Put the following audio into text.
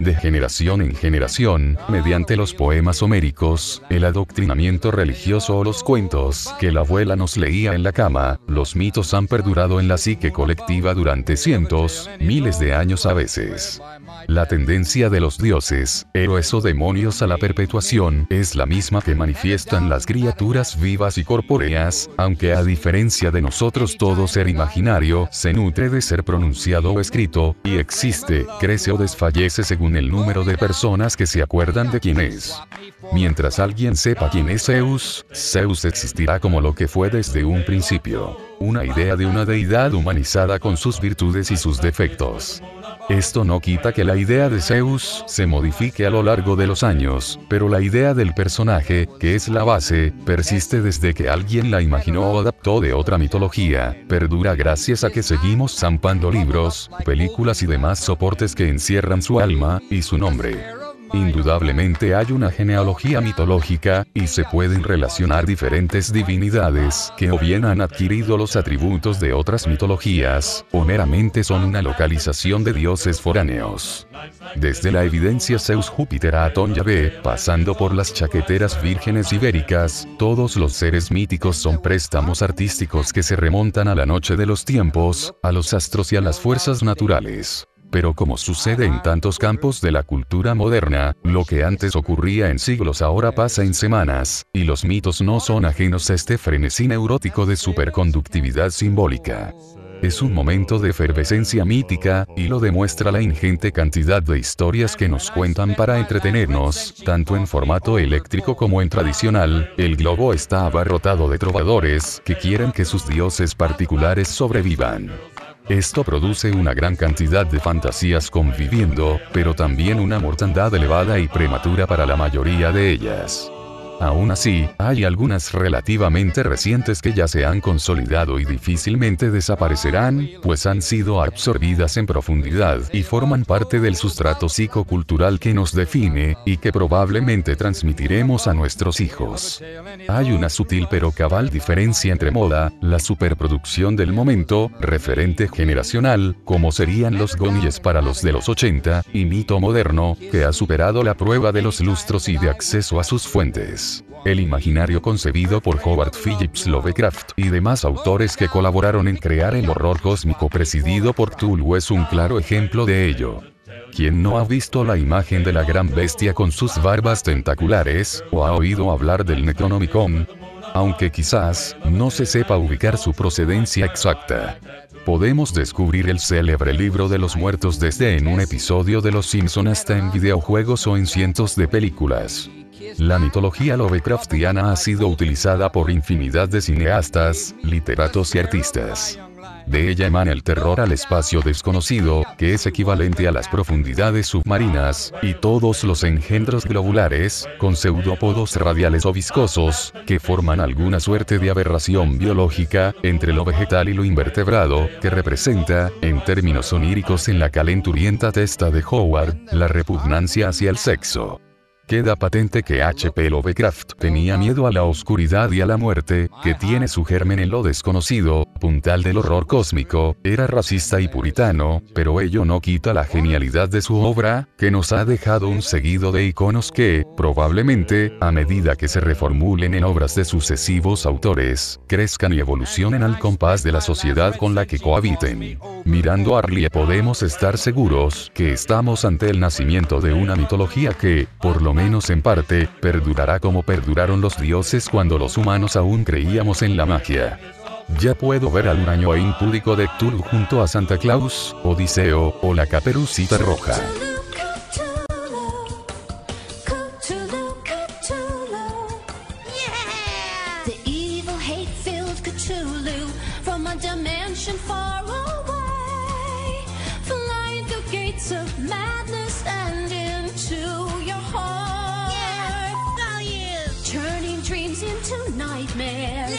de generación en generación, mediante los poemas homéricos, el adoctrinamiento religioso o los cuentos que la abuela nos leía en la cama, los mitos han perdurado en la psique colectiva durante cientos, miles de años a veces. La tendencia de los dioses, héroes o demonios a la perpetuación es la misma que manifiestan las criaturas vivas y corpóreas, aunque a diferencia de nosotros todo ser imaginario se nutre de ser pronunciado o escrito, y existe, crece o desfallece según el número de personas que se acuerdan de quién es. Mientras alguien sepa quién es Zeus, Zeus existirá como lo que fue desde un principio. Una idea de una deidad humanizada con sus virtudes y sus defectos. Esto no quita que la idea de Zeus se modifique a lo largo de los años, pero la idea del personaje, que es la base, persiste desde que alguien la imaginó o adaptó de otra mitología, perdura gracias a que seguimos zampando libros, películas y demás soportes que encierran su alma y su nombre. Indudablemente hay una genealogía mitológica, y se pueden relacionar diferentes divinidades que o bien han adquirido los atributos de otras mitologías, o meramente son una localización de dioses foráneos. Desde la evidencia Zeus Júpiter a Atón Yahvé, pasando por las chaqueteras vírgenes ibéricas, todos los seres míticos son préstamos artísticos que se remontan a la noche de los tiempos, a los astros y a las fuerzas naturales. Pero como sucede en tantos campos de la cultura moderna, lo que antes ocurría en siglos ahora pasa en semanas, y los mitos no son ajenos a este frenesí neurótico de superconductividad simbólica. Es un momento de efervescencia mítica, y lo demuestra la ingente cantidad de historias que nos cuentan para entretenernos, tanto en formato eléctrico como en tradicional, el globo está abarrotado de trovadores que quieren que sus dioses particulares sobrevivan. Esto produce una gran cantidad de fantasías conviviendo, pero también una mortandad elevada y prematura para la mayoría de ellas. Aún así, hay algunas relativamente recientes que ya se han consolidado y difícilmente desaparecerán, pues han sido absorbidas en profundidad y forman parte del sustrato psicocultural que nos define, y que probablemente transmitiremos a nuestros hijos. Hay una sutil pero cabal diferencia entre moda, la superproducción del momento, referente generacional, como serían los gomies para los de los 80, y mito moderno, que ha superado la prueba de los lustros y de acceso a sus fuentes. El imaginario concebido por Howard Phillips Lovecraft y demás autores que colaboraron en crear el horror cósmico presidido por Cthulhu es un claro ejemplo de ello. ¿Quién no ha visto la imagen de la gran bestia con sus barbas tentaculares, o ha oído hablar del Necronomicon? Aunque quizás, no se sepa ubicar su procedencia exacta. Podemos descubrir el célebre libro de los muertos desde en un episodio de Los Simpson hasta en videojuegos o en cientos de películas. La mitología Lovecraftiana ha sido utilizada por infinidad de cineastas, literatos y artistas. De ella emana el terror al espacio desconocido, que es equivalente a las profundidades submarinas, y todos los engendros globulares, con pseudópodos radiales o viscosos, que forman alguna suerte de aberración biológica, entre lo vegetal y lo invertebrado, que representa, en términos oníricos en la calenturienta testa de Howard, la repugnancia hacia el sexo. Queda patente que H.P. Lovecraft tenía miedo a la oscuridad y a la muerte, que tiene su germen en lo desconocido, puntal del horror cósmico, era racista y puritano, pero ello no quita la genialidad de su obra, que nos ha dejado un seguido de iconos que, probablemente, a medida que se reformulen en obras de sucesivos autores, crezcan y evolucionen al compás de la sociedad con la que cohabiten. Mirando a Arlie podemos estar seguros que estamos ante el nacimiento de una mitología que, por lo menos en parte, perdurará como perduraron los dioses cuando los humanos aún creíamos en la magia. Ya puedo ver al año impúdico de Cthulhu junto a Santa Claus, Odiseo, o la caperucita roja. to nightmare.